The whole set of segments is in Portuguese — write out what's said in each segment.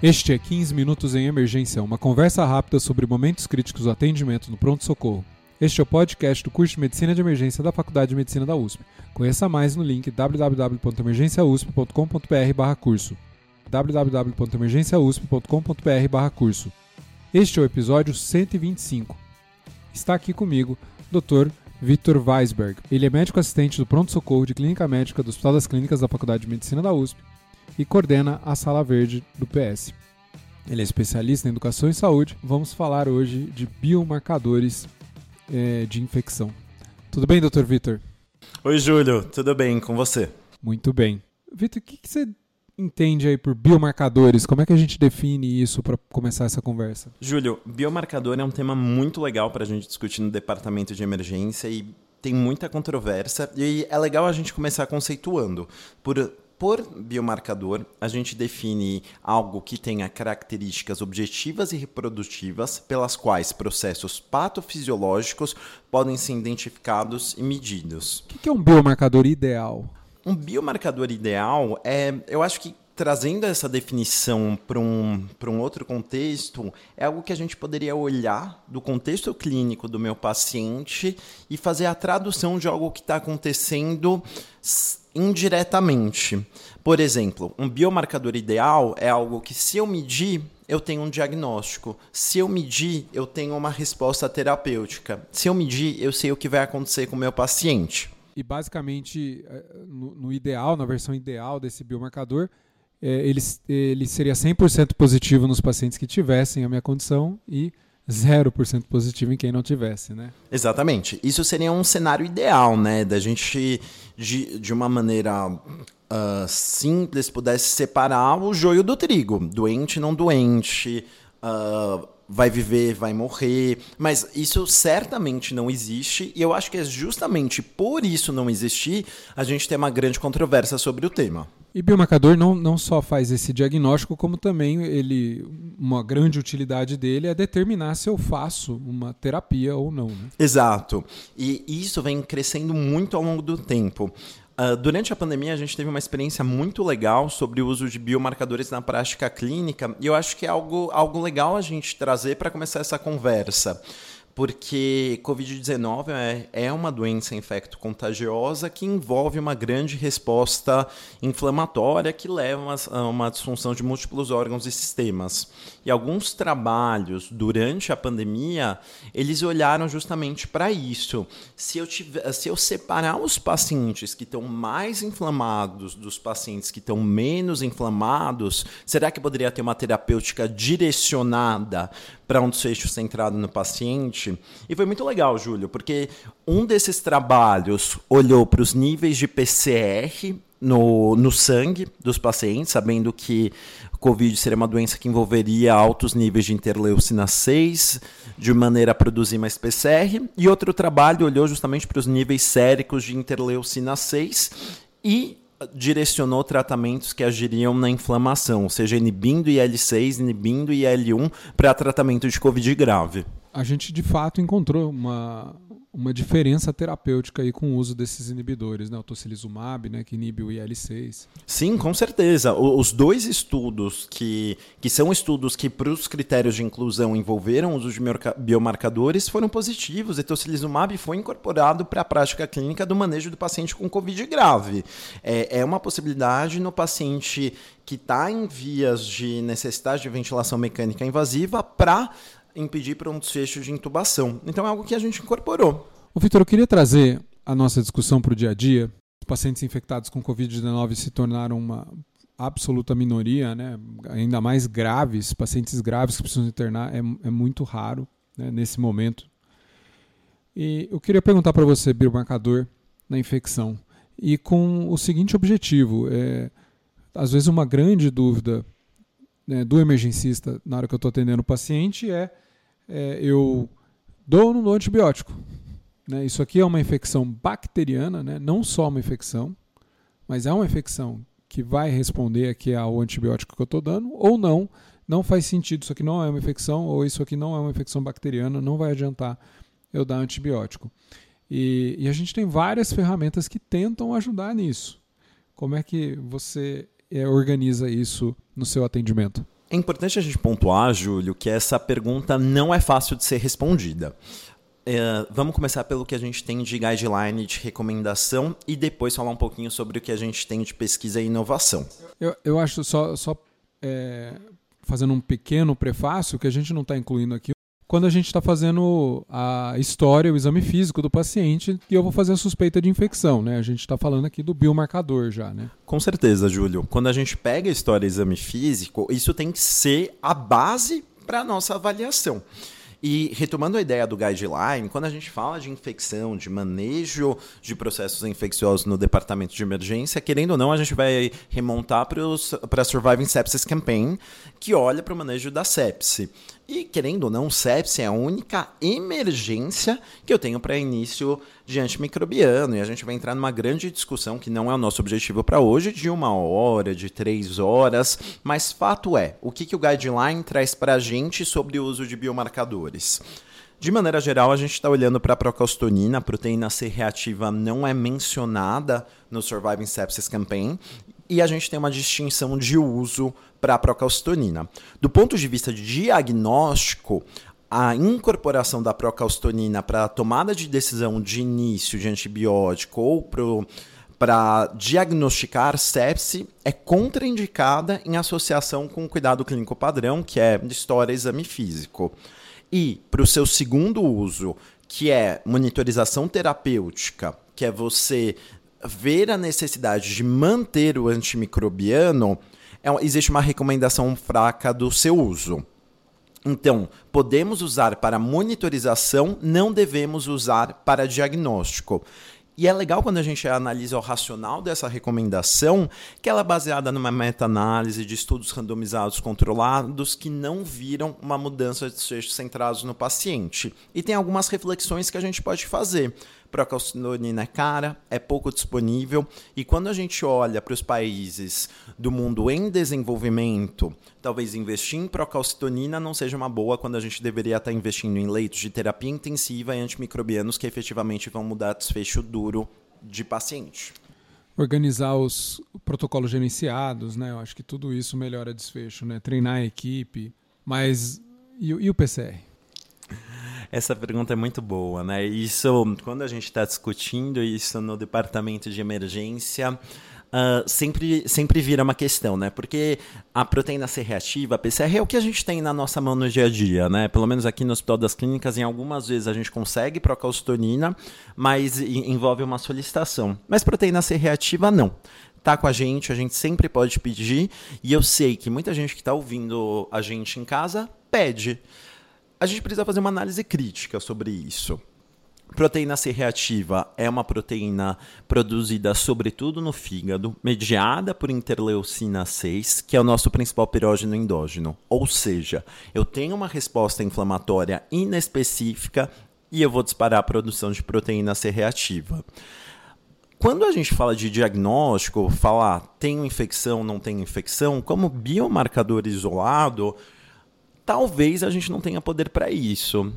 Este é 15 Minutos em Emergência, uma conversa rápida sobre momentos críticos do atendimento no pronto-socorro. Este é o podcast do curso de Medicina de Emergência da Faculdade de Medicina da USP. Conheça mais no link www.emergenciausp.com.br curso www.emergenciausp.com.br curso Este é o episódio 125. Está aqui comigo Dr. Vitor Weisberg. Ele é médico assistente do pronto-socorro de clínica médica do Hospital das Clínicas da Faculdade de Medicina da USP e coordena a Sala Verde do PS. Ele é especialista em educação e saúde. Vamos falar hoje de biomarcadores é, de infecção. Tudo bem, doutor Vitor? Oi, Júlio. Tudo bem com você? Muito bem. Vitor, o que, que você entende aí por biomarcadores? Como é que a gente define isso para começar essa conversa? Júlio, biomarcador é um tema muito legal para a gente discutir no departamento de emergência e tem muita controvérsia. E é legal a gente começar conceituando. Por por biomarcador, a gente define algo que tenha características objetivas e reprodutivas pelas quais processos patofisiológicos podem ser identificados e medidos. O que é um biomarcador ideal? Um biomarcador ideal é, eu acho que trazendo essa definição para um, um outro contexto, é algo que a gente poderia olhar do contexto clínico do meu paciente e fazer a tradução de algo que está acontecendo indiretamente. Por exemplo, um biomarcador ideal é algo que, se eu medir, eu tenho um diagnóstico. Se eu medir, eu tenho uma resposta terapêutica. Se eu medir, eu sei o que vai acontecer com o meu paciente. E basicamente, eh, no, ideal, na versão ideal desse biomarcador, ele, ele seria 100% positivo nos pacientes que tivessem a minha condição e 0% positivo em quem não tivesse, né? Exatamente. Isso seria um cenário ideal, né? Da gente, de, de uma maneira uh, simples, pudesse separar o joio do trigo. Doente, não doente, uh, vai viver, vai morrer. Mas isso certamente não existe. E eu acho que é justamente por isso não existir, a gente tem uma grande controvérsia sobre o tema. E biomarcador não, não só faz esse diagnóstico, como também ele uma grande utilidade dele é determinar se eu faço uma terapia ou não. Né? Exato. E isso vem crescendo muito ao longo do tempo. Uh, durante a pandemia, a gente teve uma experiência muito legal sobre o uso de biomarcadores na prática clínica, e eu acho que é algo, algo legal a gente trazer para começar essa conversa porque Covid-19 é, é uma doença infecto-contagiosa que envolve uma grande resposta inflamatória que leva a uma disfunção de múltiplos órgãos e sistemas. E alguns trabalhos durante a pandemia, eles olharam justamente para isso. Se eu, tiver, se eu separar os pacientes que estão mais inflamados dos pacientes que estão menos inflamados, será que poderia ter uma terapêutica direcionada para um desfecho centrado no paciente. E foi muito legal, Júlio, porque um desses trabalhos olhou para os níveis de PCR no, no sangue dos pacientes, sabendo que Covid seria uma doença que envolveria altos níveis de interleucina 6, de maneira a produzir mais PCR. E outro trabalho olhou justamente para os níveis séricos de interleucina 6 e direcionou tratamentos que agiriam na inflamação, ou seja, inibindo IL-6, inibindo IL-1 para tratamento de Covid grave. A gente de fato encontrou uma, uma diferença terapêutica aí com o uso desses inibidores, né? O tocilizumab, né, que inibe o IL-6. Sim, com certeza. os dois estudos que, que são estudos que para os critérios de inclusão envolveram o uso de biomarcadores foram positivos. E tocilizumab foi incorporado para a prática clínica do manejo do paciente com COVID grave. É, é uma possibilidade no paciente que está em vias de necessidade de ventilação mecânica invasiva para impedir para um desfecho de intubação. Então é algo que a gente incorporou. O Vitor, eu queria trazer a nossa discussão para o dia a dia. Os pacientes infectados com Covid-19 se tornaram uma absoluta minoria, né? ainda mais graves, pacientes graves que precisam internar, é, é muito raro né? nesse momento. E eu queria perguntar para você, biomarcador na infecção, e com o seguinte objetivo: é, às vezes, uma grande dúvida né, do emergencista na hora que eu estou atendendo o paciente é é, eu dou ou não dou antibiótico. Né? Isso aqui é uma infecção bacteriana, né? não só uma infecção, mas é uma infecção que vai responder aqui ao antibiótico que eu estou dando, ou não, não faz sentido, isso aqui não é uma infecção, ou isso aqui não é uma infecção bacteriana, não vai adiantar eu dar antibiótico. E, e a gente tem várias ferramentas que tentam ajudar nisso. Como é que você é, organiza isso no seu atendimento? É importante a gente pontuar, Júlio, que essa pergunta não é fácil de ser respondida. É, vamos começar pelo que a gente tem de guideline de recomendação e depois falar um pouquinho sobre o que a gente tem de pesquisa e inovação. Eu, eu acho só, só é, fazendo um pequeno prefácio que a gente não está incluindo aqui quando a gente está fazendo a história, o exame físico do paciente e eu vou fazer a suspeita de infecção, né? A gente está falando aqui do biomarcador já, né? Com certeza, Júlio. Quando a gente pega a história e exame físico, isso tem que ser a base para a nossa avaliação. E retomando a ideia do guideline, quando a gente fala de infecção, de manejo de processos infecciosos no departamento de emergência, querendo ou não, a gente vai remontar para a Surviving Sepsis Campaign, que olha para o manejo da sepse. E, querendo ou não, sepse é a única emergência que eu tenho para início de antimicrobiano. E a gente vai entrar numa grande discussão, que não é o nosso objetivo para hoje, de uma hora, de três horas. Mas fato é, o que, que o guideline traz para a gente sobre o uso de biomarcadores? De maneira geral, a gente está olhando para a procalcitonina, a proteína C reativa não é mencionada no Surviving Sepsis Campaign, e a gente tem uma distinção de uso para a procalcitonina. Do ponto de vista de diagnóstico, a incorporação da procalcitonina para a tomada de decisão de início de antibiótico ou para diagnosticar sepse é contraindicada em associação com o cuidado clínico padrão, que é história exame físico. E para o seu segundo uso, que é monitorização terapêutica, que é você ver a necessidade de manter o antimicrobiano, é, existe uma recomendação fraca do seu uso. Então, podemos usar para monitorização, não devemos usar para diagnóstico. E é legal quando a gente analisa o racional dessa recomendação, que ela é baseada numa meta-análise de estudos randomizados controlados que não viram uma mudança de desfechos centrados no paciente. E tem algumas reflexões que a gente pode fazer. Procalcitonina é cara, é pouco disponível, e quando a gente olha para os países do mundo em desenvolvimento, talvez investir em procalcitonina não seja uma boa quando a gente deveria estar investindo em leitos de terapia intensiva e antimicrobianos que efetivamente vão mudar desfecho duro de paciente. Organizar os protocolos gerenciados, né? Eu acho que tudo isso melhora desfecho, né? Treinar a equipe, mas e, e o PCR? Essa pergunta é muito boa, né? Isso, quando a gente está discutindo isso no departamento de emergência, Uh, sempre, sempre vira uma questão, né? Porque a proteína C reativa, a PCR, é o que a gente tem na nossa mão no dia a dia, né? Pelo menos aqui no Hospital das Clínicas, em algumas vezes a gente consegue procalcitonina, mas envolve uma solicitação. Mas proteína C reativa, não. Tá com a gente, a gente sempre pode pedir, e eu sei que muita gente que está ouvindo a gente em casa pede a gente precisa fazer uma análise crítica sobre isso. Proteína C reativa é uma proteína produzida sobretudo no fígado, mediada por interleucina 6, que é o nosso principal pirógeno endógeno. Ou seja, eu tenho uma resposta inflamatória inespecífica e eu vou disparar a produção de proteína C reativa. Quando a gente fala de diagnóstico, falar tenho infecção, não tenho infecção, como biomarcador isolado, talvez a gente não tenha poder para isso.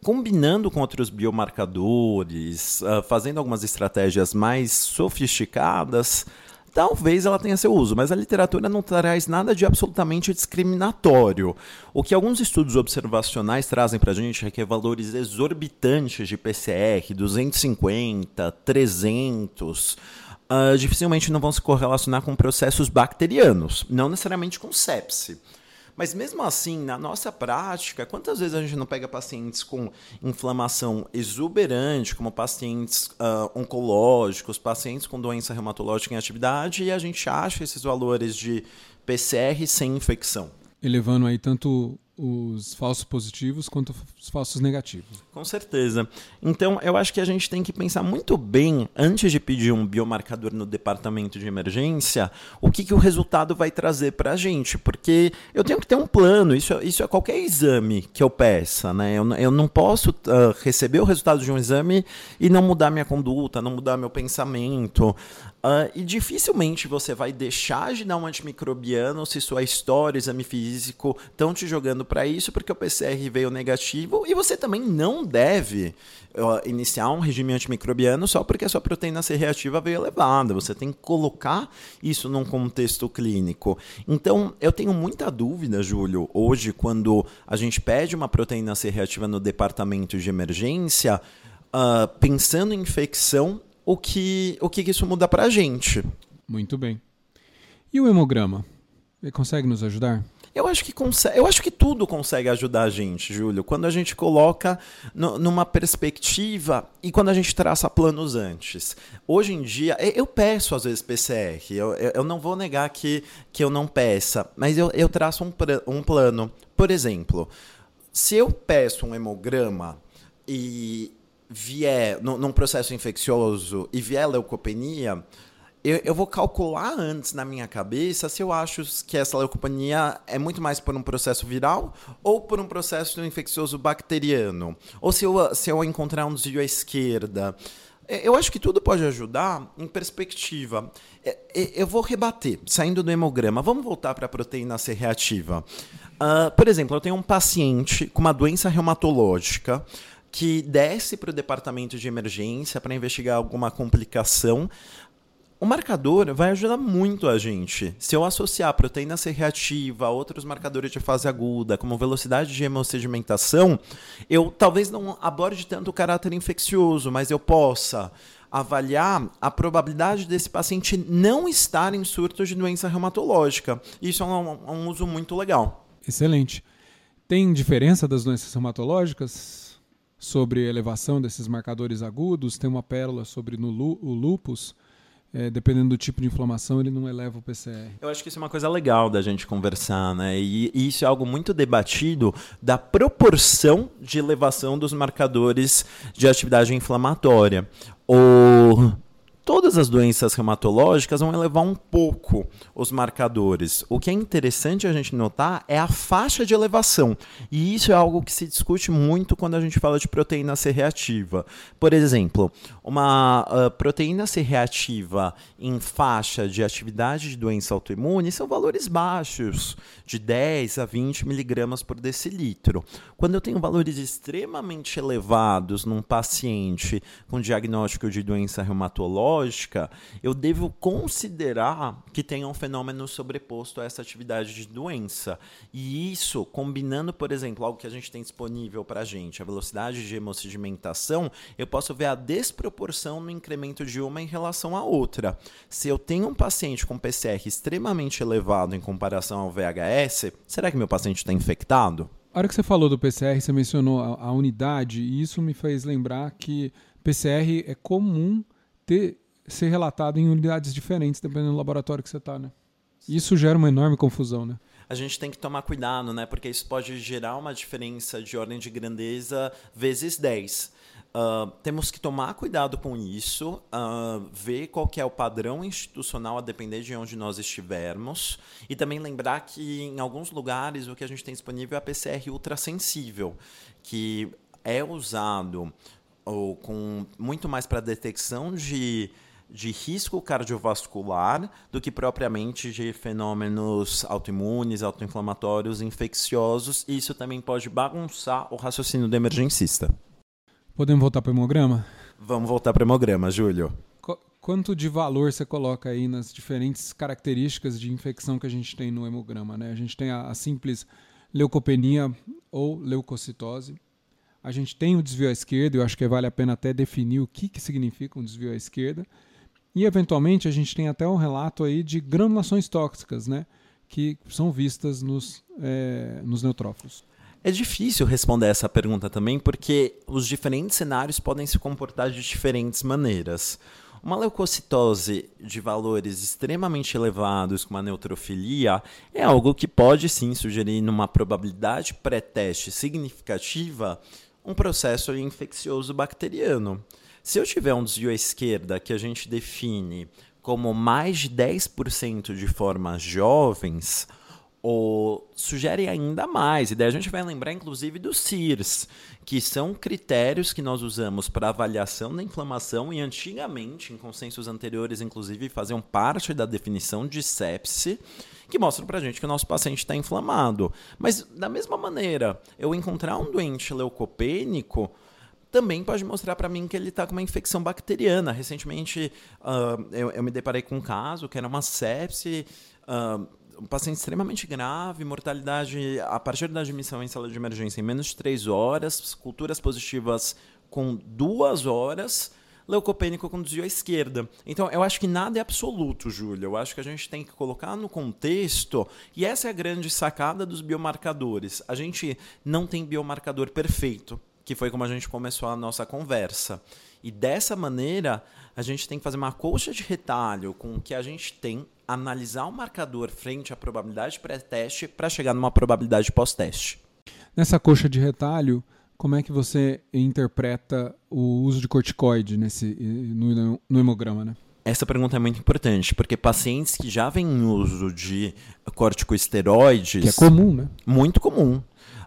Combinando com outros biomarcadores, uh, fazendo algumas estratégias mais sofisticadas, talvez ela tenha seu uso, mas a literatura não traz nada de absolutamente discriminatório. O que alguns estudos observacionais trazem para a gente é que valores exorbitantes de PCR, 250, 300, uh, dificilmente não vão se correlacionar com processos bacterianos, não necessariamente com sepse. Mas mesmo assim, na nossa prática, quantas vezes a gente não pega pacientes com inflamação exuberante, como pacientes uh, oncológicos, pacientes com doença reumatológica em atividade, e a gente acha esses valores de PCR sem infecção? Elevando aí tanto os falsos positivos quanto os falsos negativos. Com certeza. Então, eu acho que a gente tem que pensar muito bem, antes de pedir um biomarcador no departamento de emergência, o que, que o resultado vai trazer para a gente. Porque eu tenho que ter um plano, isso, isso é qualquer exame que eu peça. Né? Eu, eu não posso uh, receber o resultado de um exame e não mudar minha conduta, não mudar meu pensamento. Uh, e dificilmente você vai deixar de dar um antimicrobiano se sua história, exame físico estão te jogando para isso, porque o PCR veio negativo. E você também não deve uh, iniciar um regime antimicrobiano só porque a sua proteína C reativa veio elevada. Você tem que colocar isso num contexto clínico. Então, eu tenho muita dúvida, Júlio, hoje, quando a gente pede uma proteína C reativa no departamento de emergência, uh, pensando em infecção o que, o que isso muda para a gente. Muito bem. E o hemograma? Ele consegue nos ajudar? Eu acho que consegue, eu acho que tudo consegue ajudar a gente, Júlio, quando a gente coloca no, numa perspectiva e quando a gente traça planos antes. Hoje em dia, eu peço às vezes PCR, eu, eu não vou negar que, que eu não peça, mas eu, eu traço um, um plano. Por exemplo, se eu peço um hemograma e vier num processo infeccioso e vier leucopenia, eu, eu, vou calcular antes na minha cabeça se eu acho que essa leucopenia é muito mais por um processo viral ou por um processo infeccioso bacteriano. Ou se eu, se eu encontrar um desvio à esquerda. Eu acho que tudo pode ajudar em perspectiva. Eu vou rebater, saindo do hemograma. Vamos voltar para a proteína C reativa. Uh, por exemplo, eu tenho um paciente com uma doença reumatológica que desce para o departamento de emergência para investigar alguma complicação. O marcador vai ajudar muito a gente. Se eu associar proteína C reativa a outros marcadores de fase aguda, como velocidade de hemossedimentação, eu talvez não aborde tanto o caráter infeccioso, mas eu possa avaliar a probabilidade desse paciente não estar em surto de doença reumatológica. Isso é um, um uso muito legal. Excelente. Tem diferença das doenças reumatológicas? Sobre elevação desses marcadores agudos, tem uma pérola sobre no, o lupus. É, dependendo do tipo de inflamação, ele não eleva o PCR. Eu acho que isso é uma coisa legal da gente conversar, né? E, e isso é algo muito debatido da proporção de elevação dos marcadores de atividade inflamatória. O Todas as doenças reumatológicas vão elevar um pouco os marcadores. O que é interessante a gente notar é a faixa de elevação. E isso é algo que se discute muito quando a gente fala de proteína C reativa. Por exemplo, uma uh, proteína C reativa em faixa de atividade de doença autoimune são valores baixos, de 10 a 20 miligramas por decilitro. Quando eu tenho valores extremamente elevados num paciente com diagnóstico de doença reumatológica, eu devo considerar que tenha um fenômeno sobreposto a essa atividade de doença. E isso, combinando, por exemplo, algo que a gente tem disponível para a gente, a velocidade de hemossedimentação, eu posso ver a desproporção no incremento de uma em relação à outra. Se eu tenho um paciente com PCR extremamente elevado em comparação ao VHS, será que meu paciente está infectado? A hora que você falou do PCR, você mencionou a, a unidade, e isso me fez lembrar que PCR é comum ter ser relatado em unidades diferentes, dependendo do laboratório que você está, né? Isso gera uma enorme confusão, né? A gente tem que tomar cuidado, né? Porque isso pode gerar uma diferença de ordem de grandeza vezes 10. Uh, ah, temos que tomar cuidado com isso, uh, ver qual é o padrão institucional a depender de onde nós estivermos e também lembrar que em alguns lugares o que a gente tem disponível é a PCR ultrassensível, que é usado ou com muito mais para detecção de de risco cardiovascular do que propriamente de fenômenos autoimunes, autoinflamatórios, infecciosos. E isso também pode bagunçar o raciocínio do emergencista. Podemos voltar para o hemograma? Vamos voltar para o hemograma, Júlio. Qu quanto de valor você coloca aí nas diferentes características de infecção que a gente tem no hemograma? Né? A gente tem a, a simples leucopenia ou leucocitose. A gente tem o desvio à esquerda, eu acho que vale a pena até definir o que, que significa um desvio à esquerda. E eventualmente a gente tem até um relato aí de granulações tóxicas, né? Que são vistas nos, é, nos neutrófilos. É difícil responder essa pergunta também, porque os diferentes cenários podem se comportar de diferentes maneiras. Uma leucocitose de valores extremamente elevados, com uma neutrofilia, é algo que pode sim sugerir, numa probabilidade pré-teste significativa, um processo infeccioso bacteriano. Se eu tiver um desvio à esquerda que a gente define como mais de 10% de formas jovens, ou sugere ainda mais. E daí a gente vai lembrar, inclusive, dos CIRS, que são critérios que nós usamos para avaliação da inflamação e antigamente, em consensos anteriores, inclusive, faziam parte da definição de sepse, que mostram para a gente que o nosso paciente está inflamado. Mas, da mesma maneira, eu encontrar um doente leucopênico também pode mostrar para mim que ele está com uma infecção bacteriana. Recentemente, uh, eu, eu, me deparei com um caso que era uma sepse. Uh, um paciente extremamente grave, mortalidade a partir da admissão em sala de emergência em menos de três horas, culturas positivas com duas horas, leucopênico desvio à esquerda. Então, eu acho que nada é absoluto, Júlia. Eu acho que a gente tem que colocar no contexto, e essa é a grande sacada dos biomarcadores. A gente não tem biomarcador perfeito, que foi como a gente começou a nossa conversa. E dessa maneira, a gente tem que fazer uma colcha de retalho com o que a gente tem, analisar o marcador frente à probabilidade pré-teste para chegar numa probabilidade pós-teste. Nessa coxa de retalho, como é que você interpreta o uso de corticoide nesse, no, no hemograma, né? Essa pergunta é muito importante, porque pacientes que já vêm em uso de corticosteroides... Que é comum, né? Muito comum.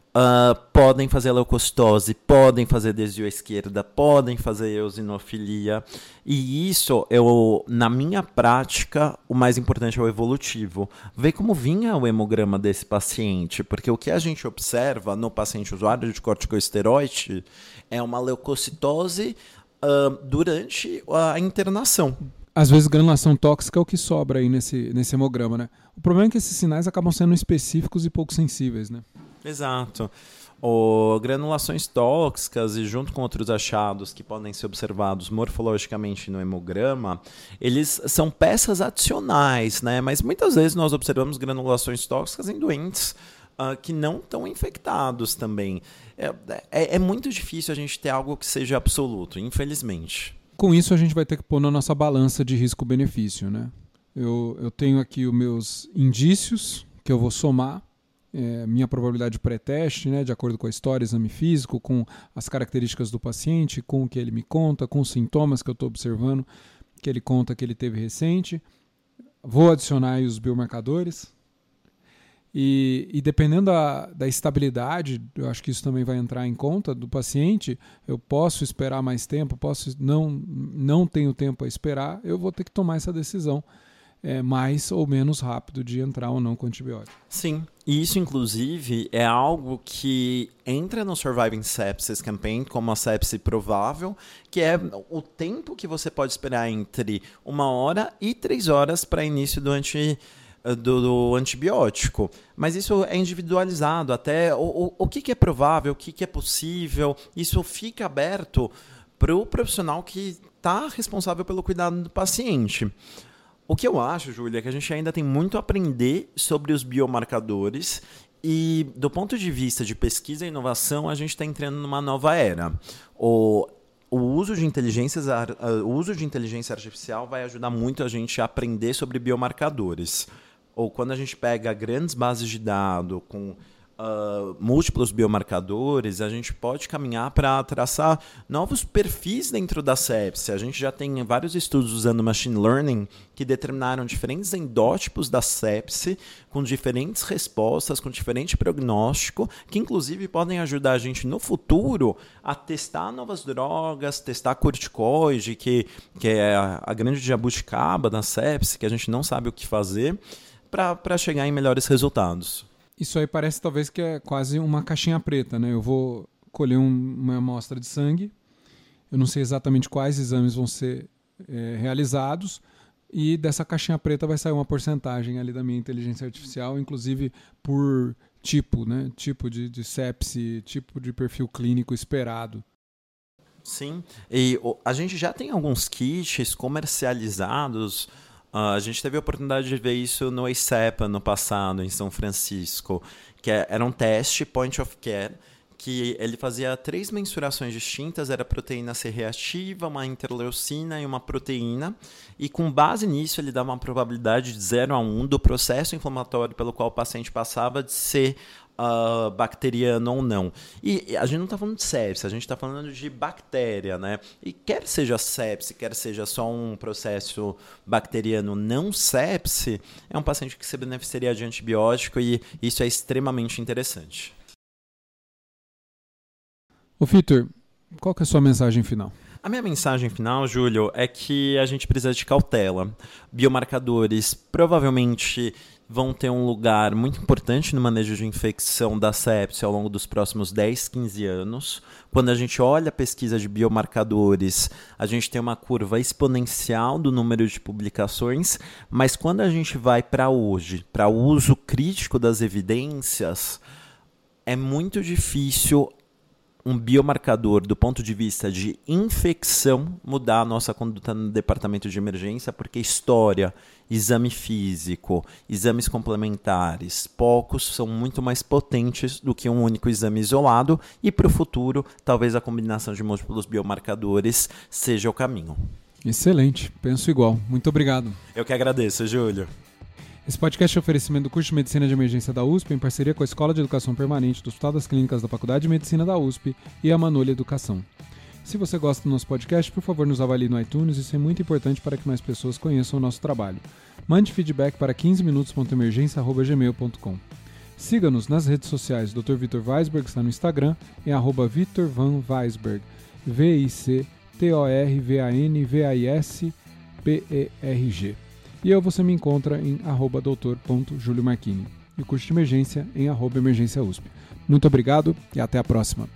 Uh, podem fazer leucocitose, podem fazer desvio à esquerda, podem fazer eosinofilia. E isso, eu, na minha prática, o mais importante é o evolutivo. Ver como vinha o hemograma desse paciente, porque o que a gente observa no paciente usuário de corticosteroide é uma leucocitose uh, durante a internação. Às vezes, granulação tóxica é o que sobra aí nesse, nesse hemograma, né? O problema é que esses sinais acabam sendo específicos e pouco sensíveis, né? Exato. O, granulações tóxicas e junto com outros achados que podem ser observados morfologicamente no hemograma, eles são peças adicionais, né? Mas muitas vezes nós observamos granulações tóxicas em doentes uh, que não estão infectados também. É, é, é muito difícil a gente ter algo que seja absoluto, infelizmente. Com isso a gente vai ter que pôr na nossa balança de risco-benefício, né? Eu, eu tenho aqui os meus indícios que eu vou somar é, minha probabilidade pré-teste, né, de acordo com a história, exame físico, com as características do paciente, com o que ele me conta, com os sintomas que eu estou observando, que ele conta que ele teve recente. Vou adicionar os biomarcadores. E, e dependendo da, da estabilidade, eu acho que isso também vai entrar em conta do paciente. Eu posso esperar mais tempo, posso não, não tenho tempo a esperar, eu vou ter que tomar essa decisão é, mais ou menos rápido de entrar ou não com antibiótico. Sim, e isso inclusive é algo que entra no Surviving Sepsis Campaign como a sepse provável, que é o tempo que você pode esperar entre uma hora e três horas para início do anti do, do, antibiótico. Mas isso é individualizado, até o, o, o que, que é provável, o que, que é possível, isso fica aberto para o profissional que está responsável pelo cuidado do paciente. O que eu acho, Júlia, é que a gente ainda tem muito a aprender sobre os biomarcadores e, do ponto de vista de pesquisa e inovação, a gente está entrando numa nova era. O, o uso de inteligência, o uso de inteligência artificial vai ajudar muito a gente a aprender sobre biomarcadores. Ou quando a gente pega grandes bases de dados com uh, múltiplos biomarcadores, a gente pode caminhar para traçar novos perfis dentro da sepse. A gente já tem vários estudos usando machine learning que determinaram diferentes endótipos da sepse com diferentes respostas, com diferente prognóstico, que inclusive podem ajudar a gente no futuro a testar novas drogas, testar corticoide, que, que é a, grande jabuticaba da sepse, que a gente não sabe o que fazer, para chegar em melhores resultados. Isso aí parece talvez que é quase uma caixinha preta, né? Eu vou colher um, uma amostra de sangue, eu não sei exatamente quais exames vão ser é, realizados, e dessa caixinha preta vai sair uma porcentagem ali da minha inteligência artificial, inclusive por tipo, né? Tipo de, de sepse, tipo de perfil clínico esperado. Sim, e a gente já tem alguns kits comercializados Uh, a gente teve a oportunidade de ver isso no ICEPA no passado, em São Francisco, que é, era um teste point of care que ele fazia três mensurações distintas, era proteína C reativa, uma interleucina e uma proteína, e com base nisso ele dava uma probabilidade de 0 a 1 do processo inflamatório pelo qual o paciente passava de ser uh, bacteriano ou não. E a gente não está falando de sepse, a gente está falando de bactéria, né? E quer seja sepse, quer seja só um processo bacteriano não sepse, é um paciente que se beneficiaria de antibiótico e isso é extremamente interessante. O Vitor, qual que é a sua mensagem final? A minha mensagem final, Júlio, é que a gente precisa de cautela. Biomarcadores provavelmente vão ter um lugar muito importante no manejo de infecção da sepsia ao longo dos próximos 10, 15 anos. Quando a gente olha a pesquisa de biomarcadores, a gente tem uma curva exponencial do número de publicações, mas quando a gente vai para hoje, para o uso crítico das evidências, é muito difícil um biomarcador do ponto de vista de infecção mudar a nossa conduta no departamento de emergência, porque história, exame físico, exames complementares, poucos são muito mais potentes do que um único exame isolado e para o futuro, talvez a combinação de múltiplos biomarcadores seja o caminho. Excelente, penso igual. Muito obrigado. Eu que agradeço, Júlio. Esse podcast é oferecimento do curso de Medicina de Emergência da USP, em parceria com a Escola de Educação Permanente do Hospital das Clínicas da Faculdade de Medicina da USP e a Manolha Educação. Se você gosta do nosso podcast, por favor, nos avalie no iTunes, isso é muito importante para que mais pessoas conheçam o nosso trabalho. Mande feedback para 15minutos.emergência.gmail.com. Siga-nos nas redes sociais. Dr. Vitor Weisberg está no Instagram, em arroba Vitor Van Weisberg, V-I-C-T-O-R-V-A-N-V-A-I-S-P-E-R-G. E eu você me encontra em arroba doutor.juliomarquini. E o curso de emergência em arroba emergência USP. Muito obrigado e até a próxima.